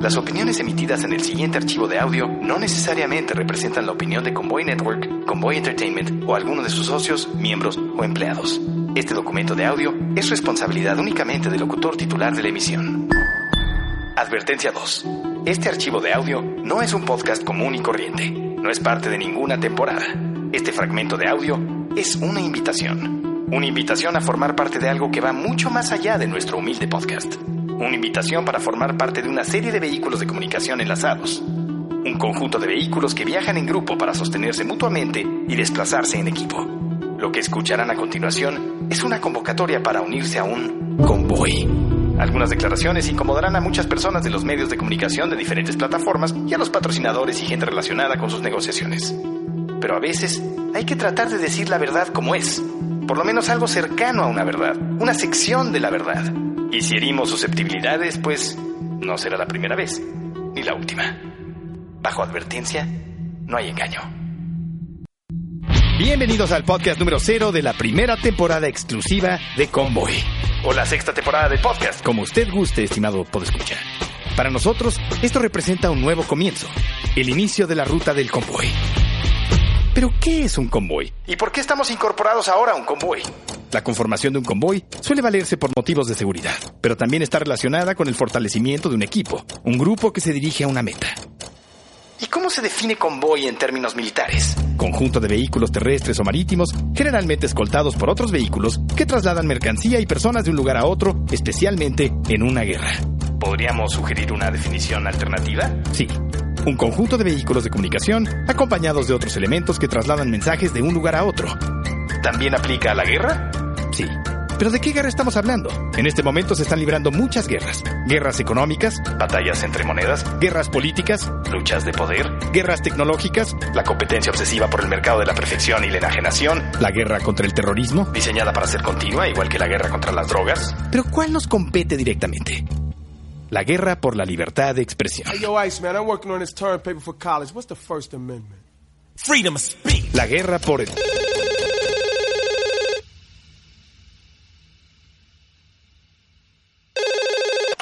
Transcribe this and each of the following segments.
Las opiniones emitidas en el siguiente archivo de audio no necesariamente representan la opinión de Convoy Network, Convoy Entertainment o alguno de sus socios, miembros o empleados. Este documento de audio es responsabilidad únicamente del locutor titular de la emisión. Advertencia 2. Este archivo de audio no es un podcast común y corriente. No es parte de ninguna temporada. Este fragmento de audio es una invitación. Una invitación a formar parte de algo que va mucho más allá de nuestro humilde podcast. Una invitación para formar parte de una serie de vehículos de comunicación enlazados. Un conjunto de vehículos que viajan en grupo para sostenerse mutuamente y desplazarse en equipo. Lo que escucharán a continuación es una convocatoria para unirse a un convoy. Algunas declaraciones incomodarán a muchas personas de los medios de comunicación de diferentes plataformas y a los patrocinadores y gente relacionada con sus negociaciones. Pero a veces hay que tratar de decir la verdad como es, por lo menos algo cercano a una verdad, una sección de la verdad. Y si herimos susceptibilidades, pues no será la primera vez, ni la última. Bajo advertencia, no hay engaño. Bienvenidos al podcast número cero de la primera temporada exclusiva de Convoy. O la sexta temporada del podcast. Como usted guste, estimado podescuchar. Para nosotros, esto representa un nuevo comienzo, el inicio de la ruta del convoy. Pero, ¿qué es un convoy? ¿Y por qué estamos incorporados ahora a un convoy? La conformación de un convoy suele valerse por motivos de seguridad, pero también está relacionada con el fortalecimiento de un equipo, un grupo que se dirige a una meta. ¿Y cómo se define convoy en términos militares? Conjunto de vehículos terrestres o marítimos, generalmente escoltados por otros vehículos que trasladan mercancía y personas de un lugar a otro, especialmente en una guerra. ¿Podríamos sugerir una definición alternativa? Sí, un conjunto de vehículos de comunicación acompañados de otros elementos que trasladan mensajes de un lugar a otro. ¿También aplica a la guerra? Sí. ¿Pero de qué guerra estamos hablando? En este momento se están librando muchas guerras. Guerras económicas, ¿Batallas entre monedas? guerras políticas, ¿Luchas de poder? guerras tecnológicas, ¿La competencia obsesiva por el mercado de la perfección y la enajenación? la guerra contra el terrorismo. ¿Diseñada para ser continua, igual que la guerra contra las drogas? Pero ¿cuál nos compete directamente? La guerra por la libertad de expresión. Hey, yo, Ice, man, I'm working on this term paper for college. What's the First Amendment? Freedom of speech. La guerra por el...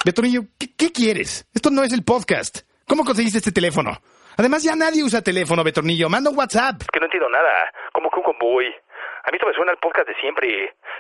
Betonillo, ¿qué, qué quieres? Esto no es el podcast. ¿Cómo conseguiste este teléfono? Además, ya nadie usa teléfono, Betornillo. Manda un WhatsApp. Que no entiendo nada. ¿Cómo que un convoy? A mí esto me suena al podcast de siempre.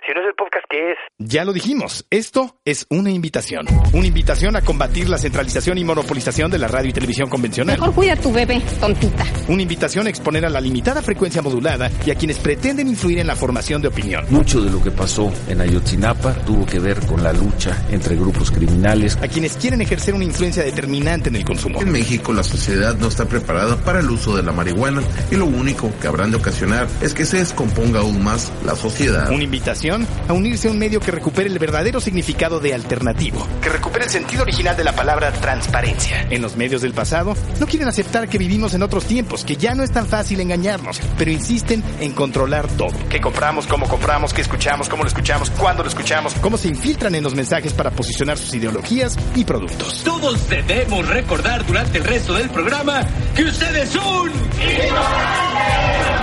Si no es el podcast, ¿qué es? Ya lo dijimos, esto es una invitación. Una invitación a combatir la centralización y monopolización de la radio y televisión convencional. Mejor cuida a tu bebé, tontita. Una invitación a exponer a la limitada frecuencia modulada y a quienes pretenden influir en la formación de opinión. Mucho de lo que pasó en Ayotzinapa tuvo que ver con la lucha entre grupos criminales. A quienes quieren ejercer una influencia determinante en el consumo. En México la sociedad no está preparada para el uso de la marihuana y lo único que habrán de ocasionar es que se descomponga aún más la sociedad. Una invitación a unirse a un medio que recupere el verdadero significado de alternativo. Que recupere el sentido original de la palabra transparencia. En los medios del pasado no quieren aceptar que vivimos en otros tiempos, que ya no es tan fácil engañarnos, pero insisten en controlar todo. ¿Qué compramos, cómo compramos, qué escuchamos, cómo lo escuchamos, cuándo lo escuchamos? Cómo se infiltran en los mensajes para posicionar sus ideologías y productos. Todos debemos recordar durante el resto del programa que ustedes son.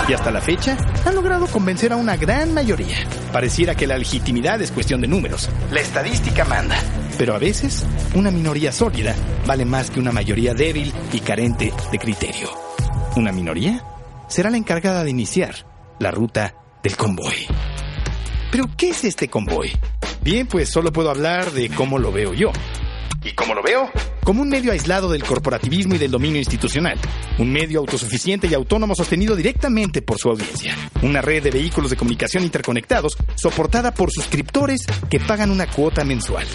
Y hasta la fecha han logrado convencer a una gran mayoría. Pareciera que la legitimidad es cuestión de números, La estadística manda. pero a veces una minoría sólida vale más que una mayoría débil y carente de criterio. ¿Una minoría? Será la encargada de iniciar la ruta del convoy. ¿Pero qué es este convoy? Bien, pues solo puedo hablar de cómo lo veo yo. ¿Y cómo lo veo? Como un medio aislado del corporativismo y del dominio institucional, un medio autosuficiente y autónomo sostenido directamente por su audiencia, una red de vehículos de comunicación interconectados soportada por suscriptores que pagan una cuota mensual.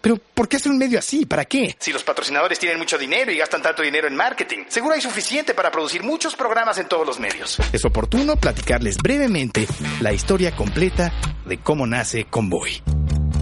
Pero, ¿por qué hacer un medio así? ¿Para qué? Si los patrocinadores tienen mucho dinero y gastan tanto dinero en marketing, seguro hay suficiente para producir muchos programas en todos los medios. Es oportuno platicarles brevemente la historia completa de cómo nace Convoy.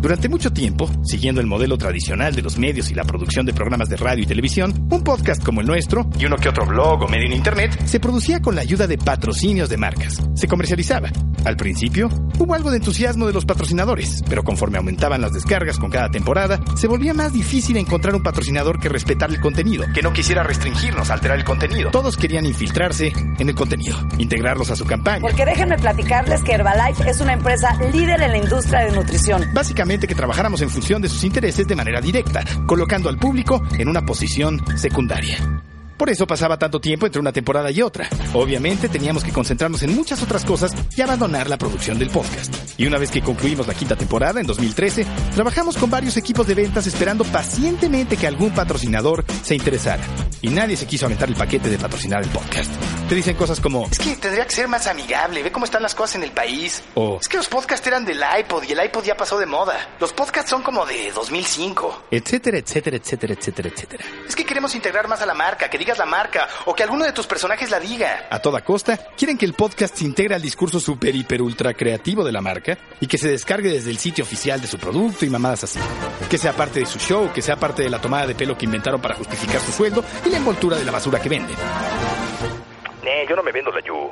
Durante mucho tiempo, siguiendo el modelo tradicional de los medios y la producción de programas de radio y televisión, un podcast como el nuestro, y uno que otro blog o medio en internet, se producía con la ayuda de patrocinios de marcas. Se comercializaba. Al principio, hubo algo de entusiasmo de los patrocinadores, pero conforme aumentaban las descargas con cada temporada, se volvía más difícil encontrar un patrocinador que respetara el contenido, que no quisiera restringirnos, alterar el contenido. Todos querían infiltrarse en el contenido, integrarlos a su campaña. Porque déjenme platicarles que Herbalife es una empresa líder en la industria de nutrición. Básicamente que trabajáramos en función de sus intereses de manera directa, colocando al público en una posición secundaria. Por eso pasaba tanto tiempo entre una temporada y otra. Obviamente teníamos que concentrarnos en muchas otras cosas y abandonar la producción del podcast. Y una vez que concluimos la quinta temporada, en 2013, trabajamos con varios equipos de ventas esperando pacientemente que algún patrocinador se interesara. Y nadie se quiso aventar el paquete de patrocinar el podcast. Te dicen cosas como, es que tendría que ser más amigable, ve cómo están las cosas en el país. O, es que los podcasts eran del iPod y el iPod ya pasó de moda. Los podcasts son como de 2005. Etcétera, etcétera, etcétera, etcétera, etcétera. Es que queremos integrar más a la marca, que digas la marca o que alguno de tus personajes la diga. A toda costa, quieren que el podcast se integre al discurso super, hiper, ultra creativo de la marca y que se descargue desde el sitio oficial de su producto y mamadas así. Que sea parte de su show, que sea parte de la tomada de pelo que inventaron para justificar su sueldo y la envoltura de la basura que venden. Eh, yo no me vendo la Yu.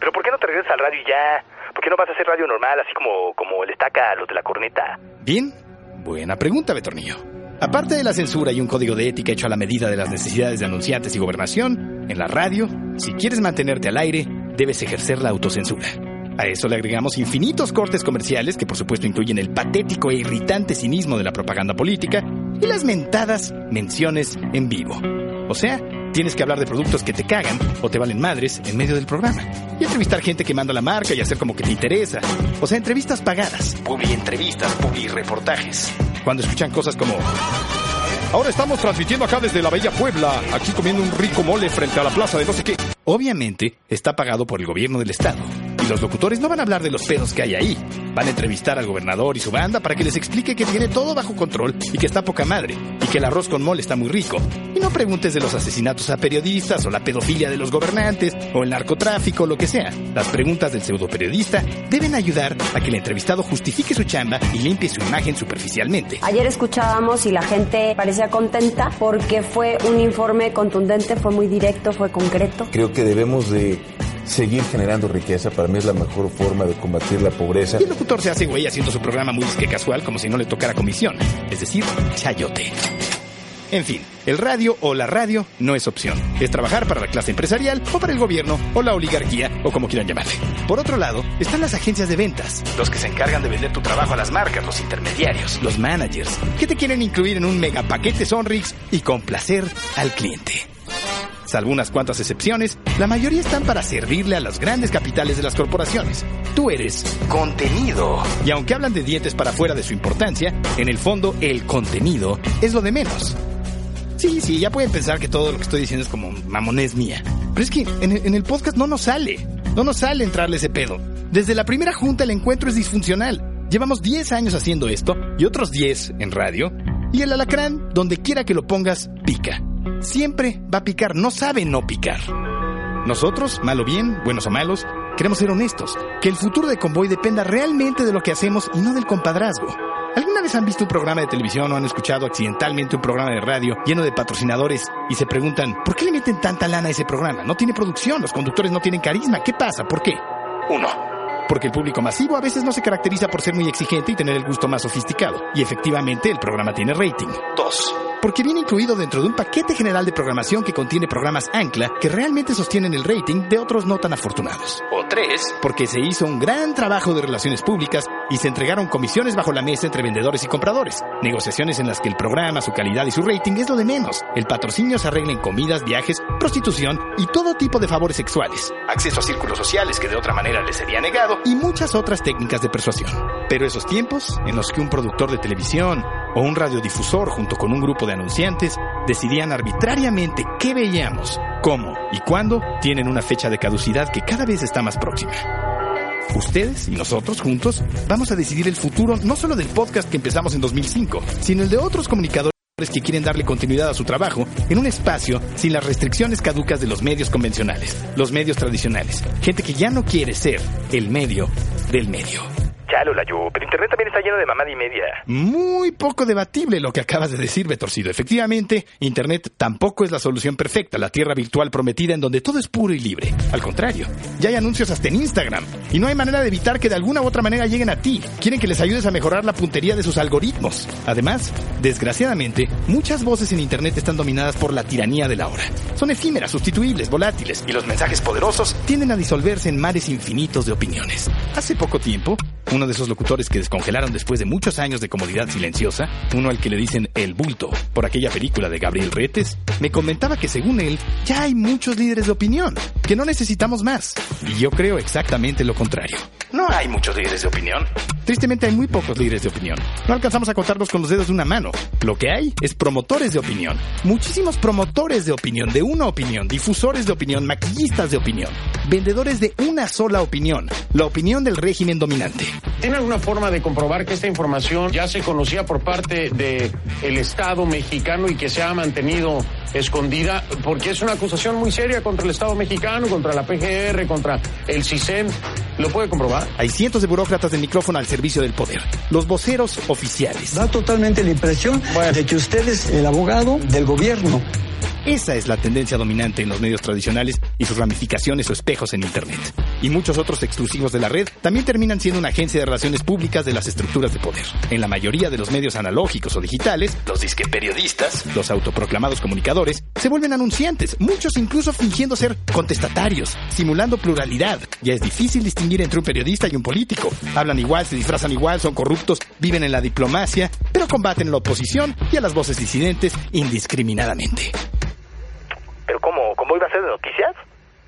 Pero ¿por qué no te regresas al radio y ya? ¿Por qué no vas a hacer radio normal, así como, como le estaca a los de la corneta? Bien, buena pregunta, Betornillo. Aparte de la censura y un código de ética hecho a la medida de las necesidades de anunciantes y gobernación, en la radio, si quieres mantenerte al aire, debes ejercer la autocensura. A eso le agregamos infinitos cortes comerciales que por supuesto incluyen el patético e irritante cinismo de la propaganda política y las mentadas menciones en vivo. O sea, tienes que hablar de productos que te cagan o te valen madres en medio del programa. Y entrevistar gente que manda la marca y hacer como que te interesa. O sea, entrevistas pagadas. Publi entrevistas, publi reportajes. Cuando escuchan cosas como... Ahora estamos transmitiendo acá desde la Bella Puebla, aquí comiendo un rico mole frente a la plaza de no sé qué. Obviamente, está pagado por el gobierno del estado. Y los locutores no van a hablar de los pedos que hay ahí. Van a entrevistar al gobernador y su banda para que les explique que tiene todo bajo control y que está poca madre. Y que el arroz con mole está muy rico. Y no preguntes de los asesinatos a periodistas o la pedofilia de los gobernantes o el narcotráfico o lo que sea. Las preguntas del pseudo periodista deben ayudar a que el entrevistado justifique su chamba y limpie su imagen superficialmente. Ayer escuchábamos y la gente parecía contenta porque fue un informe contundente, fue muy directo, fue concreto. Creo que debemos de seguir generando riqueza. Para mí es la mejor forma de combatir la pobreza. Y el locutor se hace güey haciendo su programa muy disque casual como si no le tocara comisión. Es decir, chayote. En fin, el radio o la radio no es opción. Es trabajar para la clase empresarial o para el gobierno o la oligarquía o como quieran llamarle. Por otro lado, están las agencias de ventas, los que se encargan de vender tu trabajo a las marcas, los intermediarios, los managers, que te quieren incluir en un mega paquete Sonrix y complacer al cliente. Salvo unas cuantas excepciones, la mayoría están para servirle a los grandes capitales de las corporaciones. Tú eres contenido. Y aunque hablan de dientes para fuera de su importancia, en el fondo el contenido es lo de menos. Sí, sí, ya pueden pensar que todo lo que estoy diciendo es como mamonés mía. Pero es que en en el podcast no nos sale. No nos sale entrarle ese pedo. Desde la primera junta el encuentro es disfuncional. Llevamos 10 años haciendo esto y otros 10 en radio. Y el alacrán, donde quiera que lo pongas, pica. Siempre va a picar, no sabe no picar. Nosotros, mal o bien, buenos o malos, queremos ser honestos. Que el futuro de Convoy dependa realmente de lo que hacemos y no del compadrazgo. ¿Alguna vez han visto un programa de televisión o han escuchado accidentalmente un programa de radio lleno de patrocinadores y se preguntan, ¿por qué le meten tanta lana a ese programa? No tiene producción, los conductores no tienen carisma, ¿qué pasa? ¿Por qué? Uno. Porque el público masivo a veces no se caracteriza por ser muy exigente y tener el gusto más sofisticado. Y efectivamente el programa tiene rating. Dos. Porque viene incluido dentro de un paquete general de programación que contiene programas ancla que realmente sostienen el rating de otros no tan afortunados. O tres. Porque se hizo un gran trabajo de relaciones públicas y se entregaron comisiones bajo la mesa entre vendedores y compradores. Negociaciones en las que el programa, su calidad y su rating es lo de menos. El patrocinio se arregla en comidas, viajes, prostitución y todo tipo de favores sexuales. Acceso a círculos sociales que de otra manera les sería negado y muchas otras técnicas de persuasión. Pero esos tiempos en los que un productor de televisión o un radiodifusor junto con un grupo de anunciantes decidían arbitrariamente qué veíamos, cómo y cuándo tienen una fecha de caducidad que cada vez está más próxima. Ustedes y nosotros juntos vamos a decidir el futuro no solo del podcast que empezamos en 2005, sino el de otros comunicadores que quieren darle continuidad a su trabajo en un espacio sin las restricciones caducas de los medios convencionales, los medios tradicionales, gente que ya no quiere ser el medio del medio. Pero internet también está lleno de mamada y media. Muy poco debatible lo que acabas de decir, Betorcido. Efectivamente, Internet tampoco es la solución perfecta, la tierra virtual prometida en donde todo es puro y libre. Al contrario, ya hay anuncios hasta en Instagram. Y no hay manera de evitar que de alguna u otra manera lleguen a ti. Quieren que les ayudes a mejorar la puntería de sus algoritmos. Además, desgraciadamente, muchas voces en Internet están dominadas por la tiranía de la hora. Son efímeras, sustituibles, volátiles, y los mensajes poderosos tienden a disolverse en mares infinitos de opiniones. Hace poco tiempo, uno de esos locutores que descongelaron después de muchos años de comodidad silenciosa, uno al que le dicen El Bulto, por aquella película de Gabriel Retes, me comentaba que según él, ya hay muchos líderes de opinión, que no necesitamos más. Y yo creo exactamente lo contrario. No hay muchos líderes de opinión. Tristemente hay muy pocos líderes de opinión. No alcanzamos a contarlos con los dedos de una mano. Lo que hay es promotores de opinión. Muchísimos promotores de opinión, de una opinión, difusores de opinión, maquillistas de opinión, vendedores de una sola opinión, la opinión del régimen dominante. ¿Tiene alguna forma de comprobar que esta información ya se conocía por parte del el Estado mexicano y que se ha mantenido escondida? Porque es una acusación muy seria contra el Estado mexicano, contra la PGR, contra el CISEN. ¿Lo puede comprobar? Hay cientos de burócratas de micrófono al servicio del poder. Los voceros oficiales. Da totalmente la impresión de que usted es el abogado del gobierno. Esa es la tendencia dominante en los medios tradicionales y sus ramificaciones o espejos en Internet. Y muchos otros exclusivos de la red también terminan siendo una agencia de relaciones públicas de las estructuras de poder. En la mayoría de los medios analógicos o digitales, los disque periodistas, los autoproclamados comunicadores, se vuelven anunciantes, muchos incluso fingiendo ser contestatarios, simulando pluralidad. Ya es difícil distinguir entre un periodista y un político. Hablan igual, se disfrazan igual, son corruptos, viven en la diplomacia, pero combaten la oposición y a las voces disidentes indiscriminadamente. ¿Cómo iba a ser de noticias?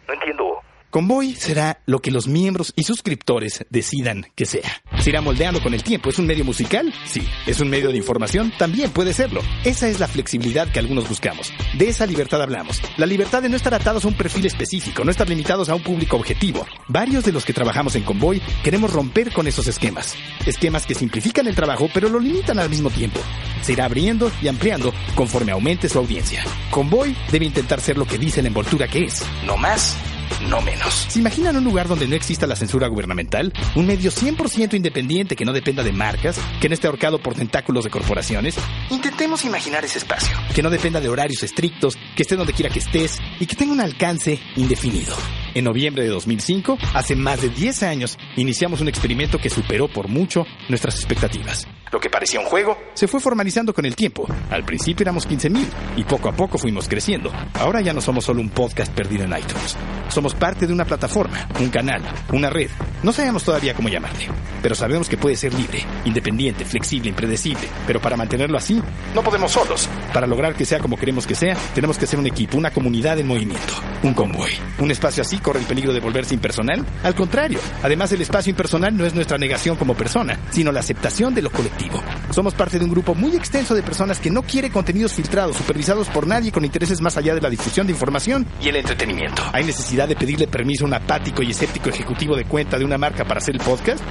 No entiendo. Convoy será lo que los miembros y suscriptores decidan que sea. Se irá moldeando con el tiempo. ¿Es un medio musical? Sí. ¿Es un medio de información? También puede serlo. Esa es la flexibilidad que algunos buscamos. De esa libertad hablamos. La libertad de no estar atados a un perfil específico, no estar limitados a un público objetivo. Varios de los que trabajamos en Convoy queremos romper con esos esquemas. Esquemas que simplifican el trabajo pero lo limitan al mismo tiempo. Se irá abriendo y ampliando conforme aumente su audiencia. Convoy debe intentar ser lo que dice la envoltura que es. No más no menos. ¿Se imaginan un lugar donde no exista la censura gubernamental? Un medio 100% independiente que no dependa de marcas, que no esté ahorcado por tentáculos de corporaciones. Intentemos imaginar ese espacio. Que no dependa de horarios estrictos, que esté donde quiera que estés y que tenga un alcance indefinido. En noviembre de 2005, hace más de 10 años, iniciamos un experimento que superó por mucho nuestras expectativas. Lo que parecía un juego se fue formalizando con el tiempo. Al principio éramos 15.000 y poco a poco fuimos creciendo. Ahora ya no somos solo un podcast perdido en iTunes. Somos parte de una plataforma, un canal, una red. No sabemos todavía cómo llamarle, pero sabemos que puede ser libre, independiente, flexible, impredecible. Pero para mantenerlo así, no podemos solos. Para lograr que sea como queremos que sea, tenemos que ser un equipo, una comunidad en movimiento, un convoy. Un espacio así corre el peligro de volverse impersonal. Al contrario, además el espacio impersonal no es nuestra negación como persona, sino la aceptación de lo colectivo. Somos parte de un grupo muy extenso de personas que no quiere contenidos filtrados, supervisados por nadie con intereses más allá de la difusión de información y el entretenimiento. ¿Hay necesidad de pedirle permiso a un apático y escéptico ejecutivo de cuenta de una marca para hacer el podcast?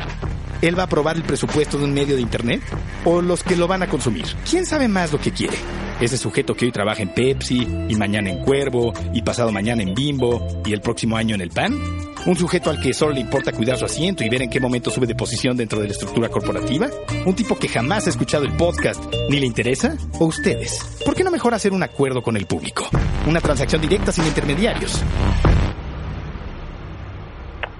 ¿Él va a aprobar el presupuesto de un medio de Internet? ¿O los que lo van a consumir? ¿Quién sabe más lo que quiere? Ese sujeto que hoy trabaja en Pepsi, y mañana en Cuervo, y pasado mañana en Bimbo, y el próximo año en el PAN? ¿Un sujeto al que solo le importa cuidar su asiento y ver en qué momento sube de posición dentro de la estructura corporativa? ¿Un tipo que jamás ha escuchado el podcast ni le interesa? ¿O ustedes? ¿Por qué no mejor hacer un acuerdo con el público? Una transacción directa sin intermediarios.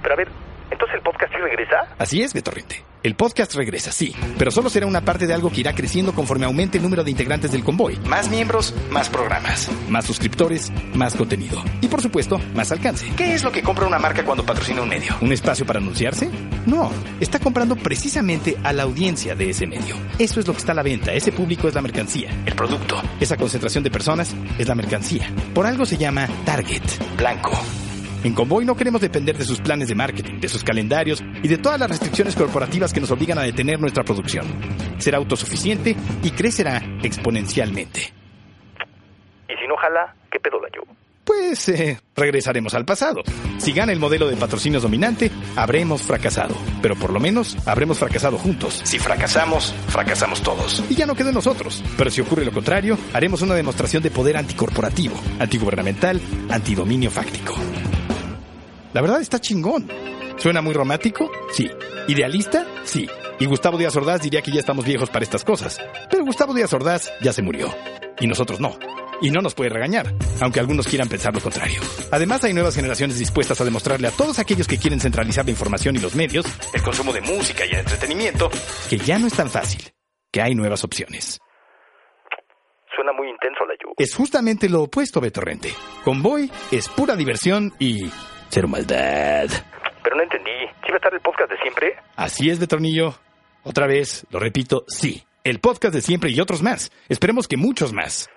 Pero a ver, ¿entonces el podcast sí regresa? Así es, Betorrente. El podcast regresa, sí, pero solo será una parte de algo que irá creciendo conforme aumente el número de integrantes del convoy. Más miembros, más programas, más suscriptores, más contenido. Y por supuesto, más alcance. ¿Qué es lo que compra una marca cuando patrocina un medio? ¿Un espacio para anunciarse? No, está comprando precisamente a la audiencia de ese medio. Eso es lo que está a la venta, ese público es la mercancía, el producto. Esa concentración de personas es la mercancía. Por algo se llama target, blanco. En Convoy no queremos depender de sus planes de marketing, de sus calendarios y de todas las restricciones corporativas que nos obligan a detener nuestra producción. Será autosuficiente y crecerá exponencialmente. ¿Y si no jala, qué pedo la yo? Pues eh, regresaremos al pasado. Si gana el modelo de patrocinios dominante, habremos fracasado. Pero por lo menos habremos fracasado juntos. Si fracasamos, fracasamos todos. Y ya no queda en nosotros. Pero si ocurre lo contrario, haremos una demostración de poder anticorporativo, antigubernamental, antidominio fáctico. La verdad está chingón. ¿Suena muy romántico? Sí. ¿Idealista? Sí. Y Gustavo Díaz Ordaz diría que ya estamos viejos para estas cosas. Pero Gustavo Díaz Ordaz ya se murió. Y nosotros no. Y no nos puede regañar, aunque algunos quieran pensar lo contrario. Además, hay nuevas generaciones dispuestas a demostrarle a todos aquellos que quieren centralizar la información y los medios, el consumo de música y el entretenimiento, que ya no es tan fácil, que hay nuevas opciones. Suena muy intenso la lluvia. Es justamente lo opuesto, Beto Rente. Convoy es pura diversión y cero maldad. Pero no entendí. ¿Sí va a estar el podcast de siempre? Así es, Betornillo. Otra vez, lo repito, sí. El podcast de siempre y otros más. Esperemos que muchos más.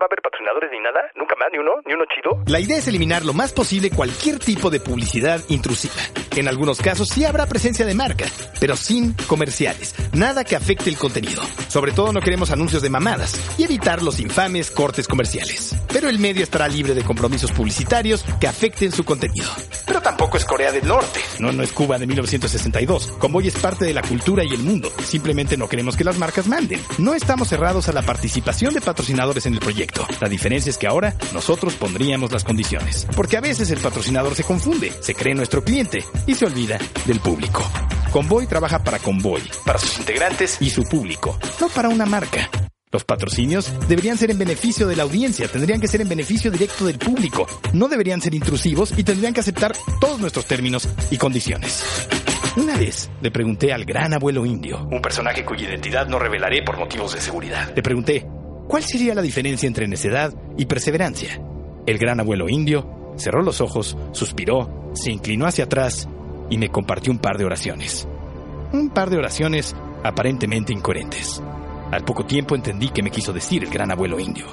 ¿Y ya nunca va a haber patrocinadores ni nada? ¿Nunca más? ¿Ni uno? ¿Ni uno chido? La idea es eliminar lo más posible cualquier tipo de publicidad intrusiva. En algunos casos sí habrá presencia de marca, pero sin comerciales. Nada que afecte el contenido. Sobre todo no queremos anuncios de mamadas y evitar los infames cortes comerciales. Pero el medio estará libre de compromisos publicitarios que afecten su contenido. Pero tampoco es Corea del Norte. No, no es Cuba de 1962. Convoy es parte de la cultura y el mundo. Simplemente no queremos que las marcas manden. No estamos cerrados a la participación de patrocinadores en el proyecto. La diferencia es que ahora nosotros pondríamos las condiciones. Porque a veces el patrocinador se confunde, se cree nuestro cliente y se olvida del público. Convoy trabaja para Convoy, para sus integrantes y su público, no para una marca. Los patrocinios deberían ser en beneficio de la audiencia, tendrían que ser en beneficio directo del público, no deberían ser intrusivos y tendrían que aceptar todos nuestros términos y condiciones. Una vez le pregunté al gran abuelo indio, un personaje cuya identidad no revelaré por motivos de seguridad. Le pregunté, ¿cuál sería la diferencia entre necedad y perseverancia? El gran abuelo indio cerró los ojos, suspiró, se inclinó hacia atrás y me compartió un par de oraciones. Un par de oraciones aparentemente incoherentes. Al poco tiempo entendí que me quiso decir el gran abuelo indio.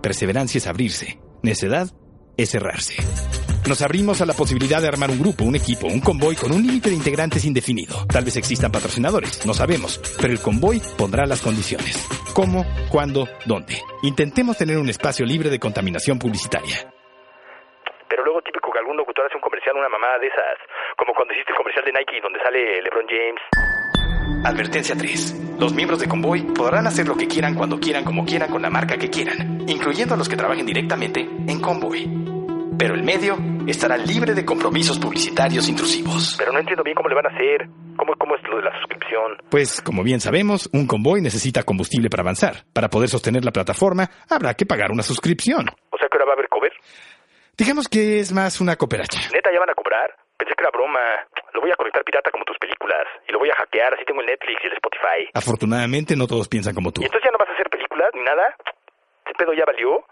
Perseverancia es abrirse, necedad es cerrarse. Nos abrimos a la posibilidad de armar un grupo, un equipo, un convoy con un límite de integrantes indefinido. Tal vez existan patrocinadores, no sabemos, pero el convoy pondrá las condiciones. ¿Cómo? ¿Cuándo? ¿Dónde? Intentemos tener un espacio libre de contaminación publicitaria. Pero luego típico que algún locutor hace un comercial, una mamada de esas. Como cuando hiciste el comercial de Nike donde sale LeBron James. Advertencia 3. Los miembros de Convoy podrán hacer lo que quieran cuando quieran como quieran con la marca que quieran, incluyendo a los que trabajen directamente en Convoy. Pero el medio estará libre de compromisos publicitarios intrusivos. Pero no entiendo bien cómo le van a hacer. ¿Cómo, cómo es lo de la suscripción? Pues, como bien sabemos, un convoy necesita combustible para avanzar. Para poder sostener la plataforma, habrá que pagar una suscripción. O sea que ahora va a haber cover. Digamos que es más una cooperacha. ¿Neta ya van a cobrar? Pensé que era broma. Lo voy a conectar pirata como tus películas. Y lo voy a hackear, así tengo el Netflix y el Spotify. Afortunadamente, no todos piensan como tú. ¿Y entonces ya no vas a hacer películas ni nada? ¿Ese pedo ya valió?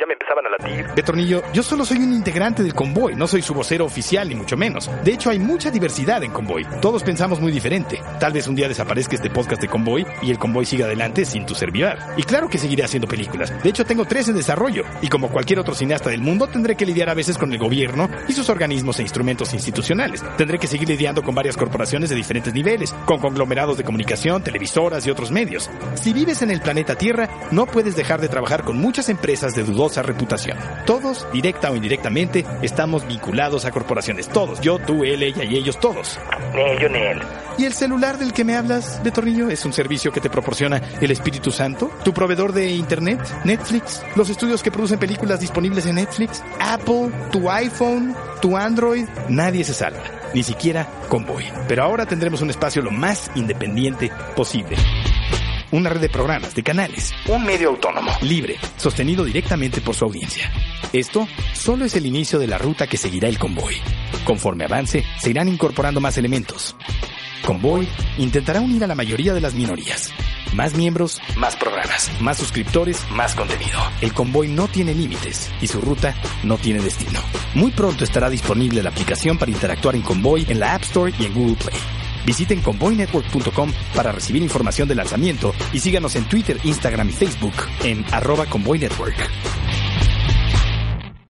Ya me empezaban a latir. De Tornillo, yo solo soy un integrante del convoy, no soy su vocero oficial ni mucho menos. De hecho, hay mucha diversidad en convoy. Todos pensamos muy diferente. Tal vez un día desaparezca este podcast de convoy y el convoy siga adelante sin tu servidor. Y claro que seguiré haciendo películas. De hecho, tengo tres en desarrollo. Y como cualquier otro cineasta del mundo, tendré que lidiar a veces con el gobierno y sus organismos e instrumentos institucionales. Tendré que seguir lidiando con varias corporaciones de diferentes niveles, con conglomerados de comunicación, televisoras y otros medios. Si vives en el planeta Tierra, no puedes dejar de trabajar con muchas empresas de dudosa reputación. Todos, directa o indirectamente, estamos vinculados a corporaciones. Todos. Yo, tú, él, ella y ellos, todos. Nel, yo, Nel. ¿Y el celular del que me hablas, de Tornillo, es un servicio que te proporciona el Espíritu Santo? ¿Tu proveedor de Internet? ¿Netflix? ¿Los estudios que producen películas disponibles en Netflix? ¿Apple? ¿Tu iPhone? ¿Tu Android? Nadie se salva. Ni siquiera Convoy. Pero ahora tendremos un espacio lo más independiente posible una red de programas, de canales, un medio autónomo, libre, sostenido directamente por su audiencia. Esto solo es el inicio de la ruta que seguirá el convoy. Conforme avance, se irán incorporando más elementos. Convoy intentará unir a la mayoría de las minorías. Más miembros, más programas, más suscriptores, más contenido. El convoy no tiene límites y su ruta no tiene destino. Muy pronto estará disponible la aplicación para interactuar en Convoy en la App Store y en Google Play. Visiten convoynetwork.com para recibir información del lanzamiento y síganos en Twitter, Instagram y Facebook en arroba convoynetwork.